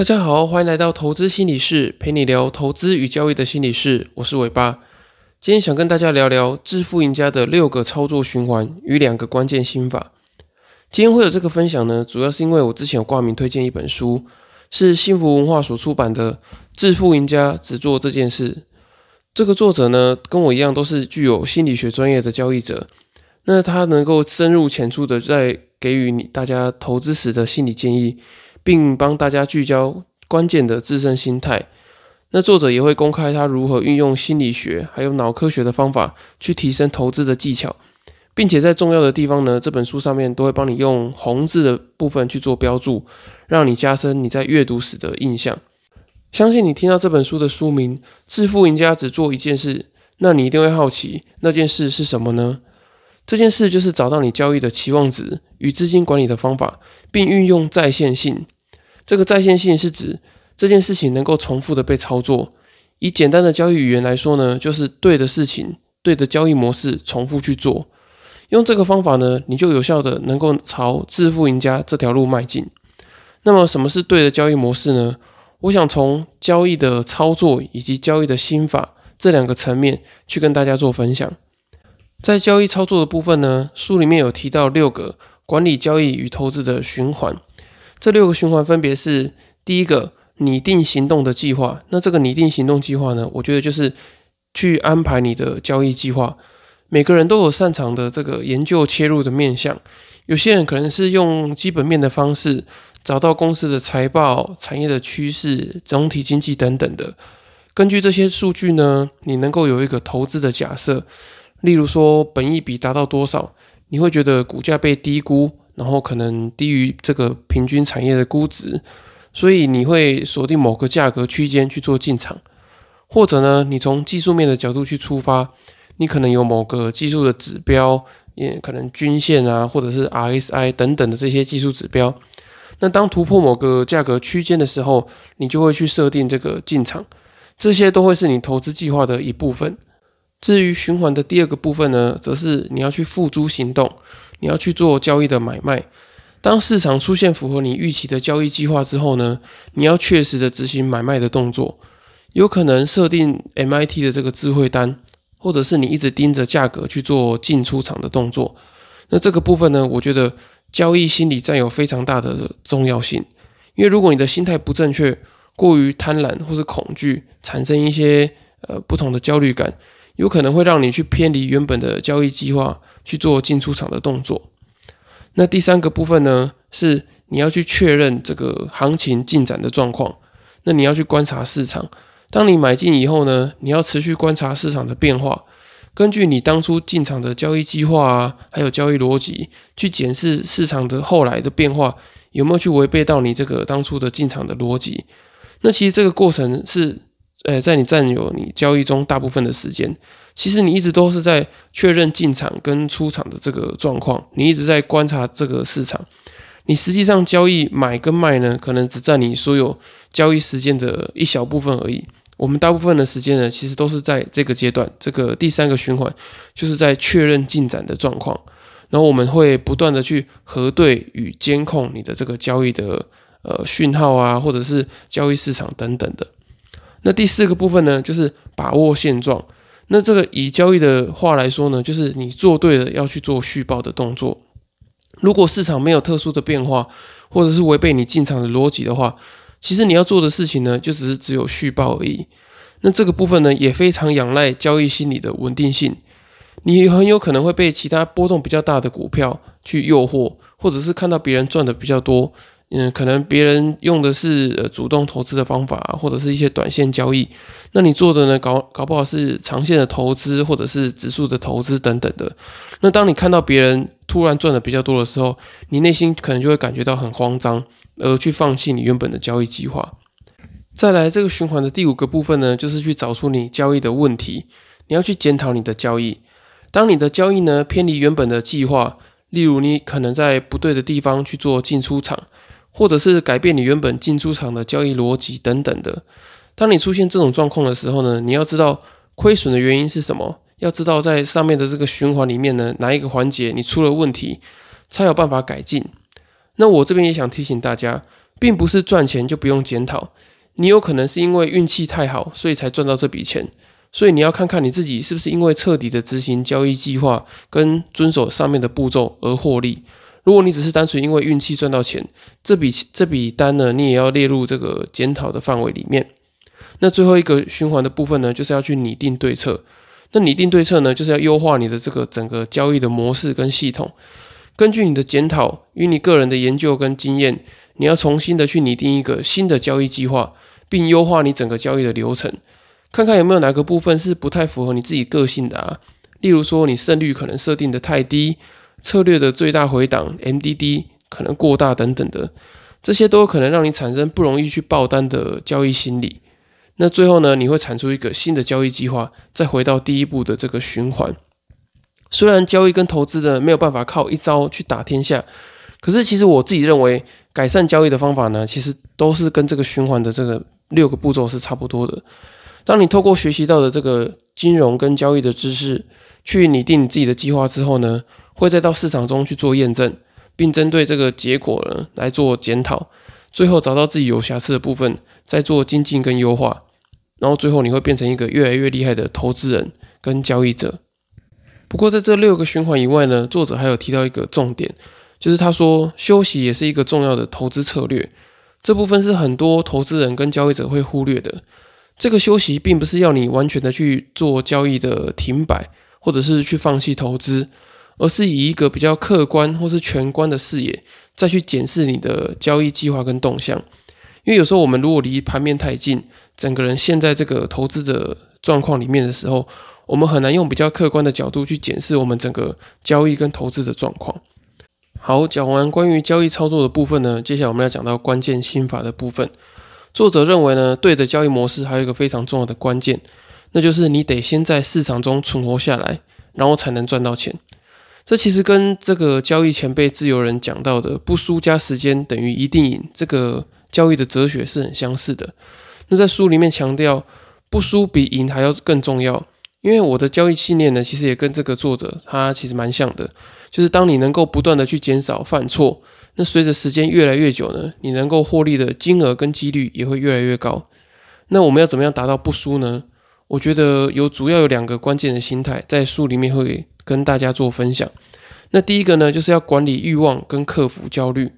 大家好，欢迎来到投资心理室，陪你聊投资与交易的心理室。我是尾巴，今天想跟大家聊聊致富赢家的六个操作循环与两个关键心法。今天会有这个分享呢，主要是因为我之前有挂名推荐一本书，是幸福文化所出版的《致富赢家只做这件事》。这个作者呢，跟我一样都是具有心理学专业的交易者，那他能够深入浅出的在给予你大家投资时的心理建议。并帮大家聚焦关键的自身心态。那作者也会公开他如何运用心理学还有脑科学的方法去提升投资的技巧，并且在重要的地方呢，这本书上面都会帮你用红字的部分去做标注，让你加深你在阅读时的印象。相信你听到这本书的书名《致富赢家只做一件事》，那你一定会好奇那件事是什么呢？这件事就是找到你交易的期望值与资金管理的方法，并运用在线性。这个在线性是指这件事情能够重复的被操作。以简单的交易语言来说呢，就是对的事情、对的交易模式重复去做。用这个方法呢，你就有效的能够朝致富赢家这条路迈进。那么，什么是对的交易模式呢？我想从交易的操作以及交易的心法这两个层面去跟大家做分享。在交易操作的部分呢，书里面有提到六个管理交易与投资的循环。这六个循环分别是：第一个，拟定行动的计划。那这个拟定行动计划呢，我觉得就是去安排你的交易计划。每个人都有擅长的这个研究切入的面向。有些人可能是用基本面的方式，找到公司的财报、产业的趋势、总体经济等等的。根据这些数据呢，你能够有一个投资的假设。例如说，本益比达到多少，你会觉得股价被低估？然后可能低于这个平均产业的估值，所以你会锁定某个价格区间去做进场，或者呢，你从技术面的角度去出发，你可能有某个技术的指标，也可能均线啊，或者是 RSI 等等的这些技术指标。那当突破某个价格区间的时候，你就会去设定这个进场，这些都会是你投资计划的一部分。至于循环的第二个部分呢，则是你要去付诸行动。你要去做交易的买卖，当市场出现符合你预期的交易计划之后呢，你要确实的执行买卖的动作，有可能设定 MIT 的这个智慧单，或者是你一直盯着价格去做进出场的动作。那这个部分呢，我觉得交易心理占有非常大的重要性，因为如果你的心态不正确，过于贪婪或是恐惧，产生一些呃不同的焦虑感。有可能会让你去偏离原本的交易计划去做进出场的动作。那第三个部分呢，是你要去确认这个行情进展的状况。那你要去观察市场。当你买进以后呢，你要持续观察市场的变化，根据你当初进场的交易计划啊，还有交易逻辑，去检视市场的后来的变化有没有去违背到你这个当初的进场的逻辑。那其实这个过程是。呃，在你占有你交易中大部分的时间，其实你一直都是在确认进场跟出场的这个状况，你一直在观察这个市场。你实际上交易买跟卖呢，可能只占你所有交易时间的一小部分而已。我们大部分的时间呢，其实都是在这个阶段，这个第三个循环，就是在确认进展的状况。然后我们会不断的去核对与监控你的这个交易的呃讯号啊，或者是交易市场等等的。那第四个部分呢，就是把握现状。那这个以交易的话来说呢，就是你做对了要去做续报的动作。如果市场没有特殊的变化，或者是违背你进场的逻辑的话，其实你要做的事情呢，就只是只有续报而已。那这个部分呢，也非常仰赖交易心理的稳定性。你很有可能会被其他波动比较大的股票去诱惑，或者是看到别人赚的比较多。嗯，可能别人用的是呃主动投资的方法，或者是一些短线交易，那你做的呢，搞搞不好是长线的投资，或者是指数的投资等等的。那当你看到别人突然赚的比较多的时候，你内心可能就会感觉到很慌张，而去放弃你原本的交易计划。再来，这个循环的第五个部分呢，就是去找出你交易的问题，你要去检讨你的交易。当你的交易呢偏离原本的计划，例如你可能在不对的地方去做进出场。或者是改变你原本进出场的交易逻辑等等的。当你出现这种状况的时候呢，你要知道亏损的原因是什么，要知道在上面的这个循环里面呢，哪一个环节你出了问题，才有办法改进。那我这边也想提醒大家，并不是赚钱就不用检讨，你有可能是因为运气太好，所以才赚到这笔钱。所以你要看看你自己是不是因为彻底的执行交易计划跟遵守上面的步骤而获利。如果你只是单纯因为运气赚到钱，这笔这笔单呢，你也要列入这个检讨的范围里面。那最后一个循环的部分呢，就是要去拟定对策。那拟定对策呢，就是要优化你的这个整个交易的模式跟系统。根据你的检讨与你个人的研究跟经验，你要重新的去拟定一个新的交易计划，并优化你整个交易的流程，看看有没有哪个部分是不太符合你自己个性的啊。例如说，你胜率可能设定的太低，策略的最大回档 MDD 可能过大等等的，这些都有可能让你产生不容易去爆单的交易心理。那最后呢，你会产出一个新的交易计划，再回到第一步的这个循环。虽然交易跟投资的没有办法靠一招去打天下，可是其实我自己认为，改善交易的方法呢，其实都是跟这个循环的这个六个步骤是差不多的。当你透过学习到的这个金融跟交易的知识，去拟定你自己的计划之后呢，会再到市场中去做验证，并针对这个结果呢来做检讨，最后找到自己有瑕疵的部分，再做精进跟优化，然后最后你会变成一个越来越厉害的投资人跟交易者。不过，在这六个循环以外呢，作者还有提到一个重点，就是他说休息也是一个重要的投资策略。这部分是很多投资人跟交易者会忽略的。这个休息并不是要你完全的去做交易的停摆，或者是去放弃投资，而是以一个比较客观或是全观的视野，再去检视你的交易计划跟动向。因为有时候我们如果离盘面太近，整个人陷在这个投资的状况里面的时候，我们很难用比较客观的角度去检视我们整个交易跟投资的状况。好，讲完关于交易操作的部分呢，接下来我们要讲到关键心法的部分。作者认为呢，对的交易模式还有一个非常重要的关键，那就是你得先在市场中存活下来，然后才能赚到钱。这其实跟这个交易前辈自由人讲到的“不输加时间等于一定赢”这个交易的哲学是很相似的。那在书里面强调，不输比赢还要更重要。因为我的交易信念呢，其实也跟这个作者他其实蛮像的，就是当你能够不断的去减少犯错，那随着时间越来越久呢，你能够获利的金额跟几率也会越来越高。那我们要怎么样达到不输呢？我觉得有主要有两个关键的心态，在书里面会跟大家做分享。那第一个呢，就是要管理欲望跟克服焦虑。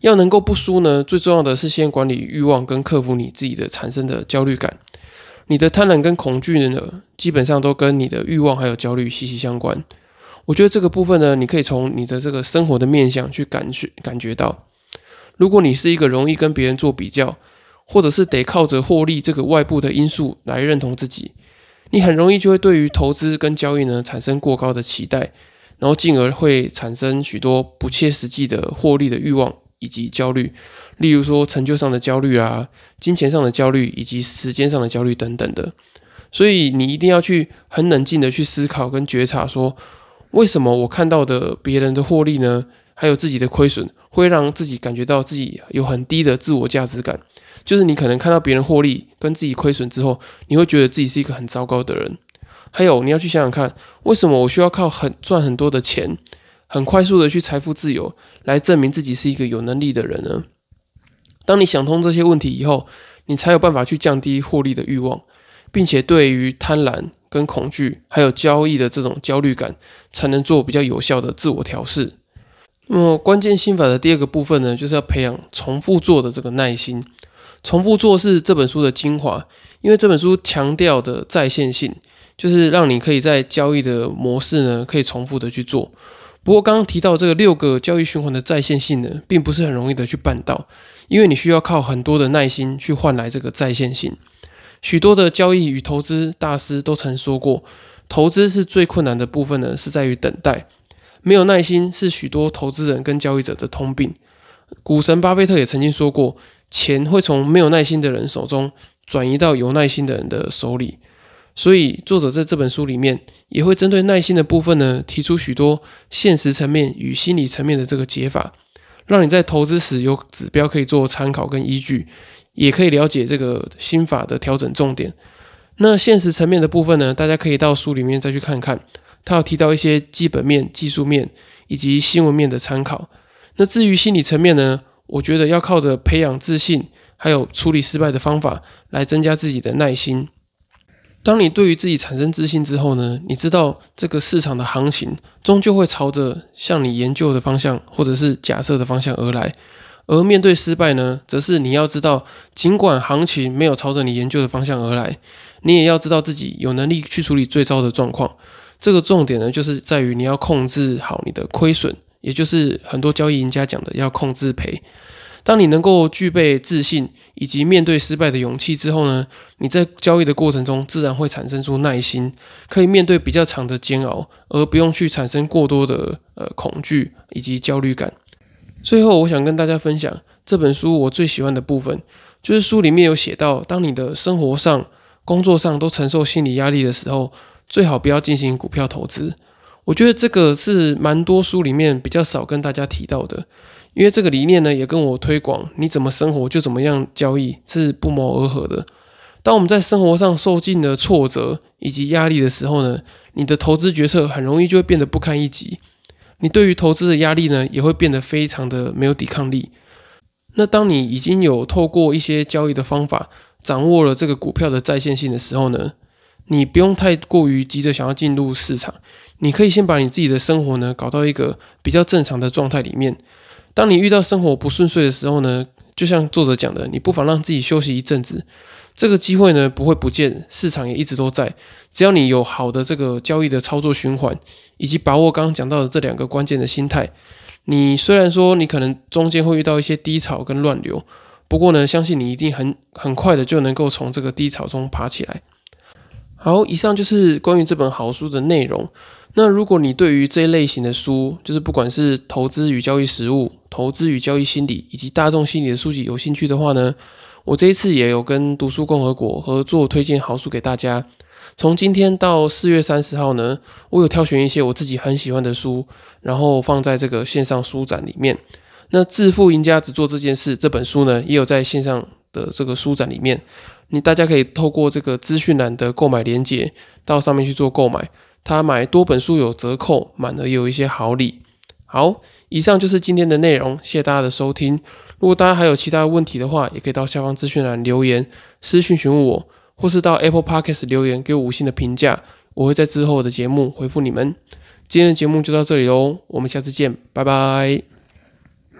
要能够不输呢，最重要的是先管理欲望跟克服你自己的产生的焦虑感。你的贪婪跟恐惧呢，基本上都跟你的欲望还有焦虑息息相关。我觉得这个部分呢，你可以从你的这个生活的面相去感觉感觉到。如果你是一个容易跟别人做比较，或者是得靠着获利这个外部的因素来认同自己，你很容易就会对于投资跟交易呢产生过高的期待，然后进而会产生许多不切实际的获利的欲望以及焦虑。例如说成就上的焦虑啊，金钱上的焦虑，以及时间上的焦虑等等的，所以你一定要去很冷静的去思考跟觉察，说为什么我看到的别人的获利呢，还有自己的亏损，会让自己感觉到自己有很低的自我价值感。就是你可能看到别人获利跟自己亏损之后，你会觉得自己是一个很糟糕的人。还有你要去想想看，为什么我需要靠很赚很多的钱，很快速的去财富自由，来证明自己是一个有能力的人呢？当你想通这些问题以后，你才有办法去降低获利的欲望，并且对于贪婪、跟恐惧，还有交易的这种焦虑感，才能做比较有效的自我调试。那么关键心法的第二个部分呢，就是要培养重复做的这个耐心。重复做是这本书的精华，因为这本书强调的在线性，就是让你可以在交易的模式呢，可以重复的去做。不过刚刚提到这个六个交易循环的在线性呢，并不是很容易的去办到。因为你需要靠很多的耐心去换来这个在线性。许多的交易与投资大师都曾说过，投资是最困难的部分呢，是在于等待。没有耐心是许多投资人跟交易者的通病。股神巴菲特也曾经说过，钱会从没有耐心的人手中转移到有耐心的人的手里。所以作者在这本书里面也会针对耐心的部分呢，提出许多现实层面与心理层面的这个解法。让你在投资时有指标可以做参考跟依据，也可以了解这个心法的调整重点。那现实层面的部分呢，大家可以到书里面再去看看，他有提到一些基本面、技术面以及新闻面的参考。那至于心理层面呢，我觉得要靠着培养自信，还有处理失败的方法来增加自己的耐心。当你对于自己产生自信之后呢，你知道这个市场的行情终究会朝着向你研究的方向或者是假设的方向而来。而面对失败呢，则是你要知道，尽管行情没有朝着你研究的方向而来，你也要知道自己有能力去处理最糟的状况。这个重点呢，就是在于你要控制好你的亏损，也就是很多交易赢家讲的要控制赔。当你能够具备自信以及面对失败的勇气之后呢，你在交易的过程中自然会产生出耐心，可以面对比较长的煎熬，而不用去产生过多的呃恐惧以及焦虑感。最后，我想跟大家分享这本书我最喜欢的部分，就是书里面有写到，当你的生活上、工作上都承受心理压力的时候，最好不要进行股票投资。我觉得这个是蛮多书里面比较少跟大家提到的。因为这个理念呢，也跟我推广你怎么生活就怎么样交易是不谋而合的。当我们在生活上受尽了挫折以及压力的时候呢，你的投资决策很容易就会变得不堪一击。你对于投资的压力呢，也会变得非常的没有抵抗力。那当你已经有透过一些交易的方法，掌握了这个股票的在线性的时候呢，你不用太过于急着想要进入市场，你可以先把你自己的生活呢搞到一个比较正常的状态里面。当你遇到生活不顺遂的时候呢，就像作者讲的，你不妨让自己休息一阵子，这个机会呢不会不见，市场也一直都在。只要你有好的这个交易的操作循环，以及把握刚刚讲到的这两个关键的心态，你虽然说你可能中间会遇到一些低潮跟乱流，不过呢，相信你一定很很快的就能够从这个低潮中爬起来。好，以上就是关于这本好书的内容。那如果你对于这一类型的书，就是不管是投资与交易实务、投资与交易心理以及大众心理的书籍有兴趣的话呢，我这一次也有跟读书共和国合作推荐好书给大家。从今天到四月三十号呢，我有挑选一些我自己很喜欢的书，然后放在这个线上书展里面。那《致富赢家只做这件事》这本书呢，也有在线上的这个书展里面，你大家可以透过这个资讯栏的购买链接到上面去做购买。他买多本书有折扣，满额有一些好礼。好，以上就是今天的内容，谢谢大家的收听。如果大家还有其他问题的话，也可以到下方资讯栏留言、私讯询问我，或是到 Apple Podcast 留言给我五星的评价，我会在之后的节目回复你们。今天的节目就到这里喽，我们下次见，拜拜。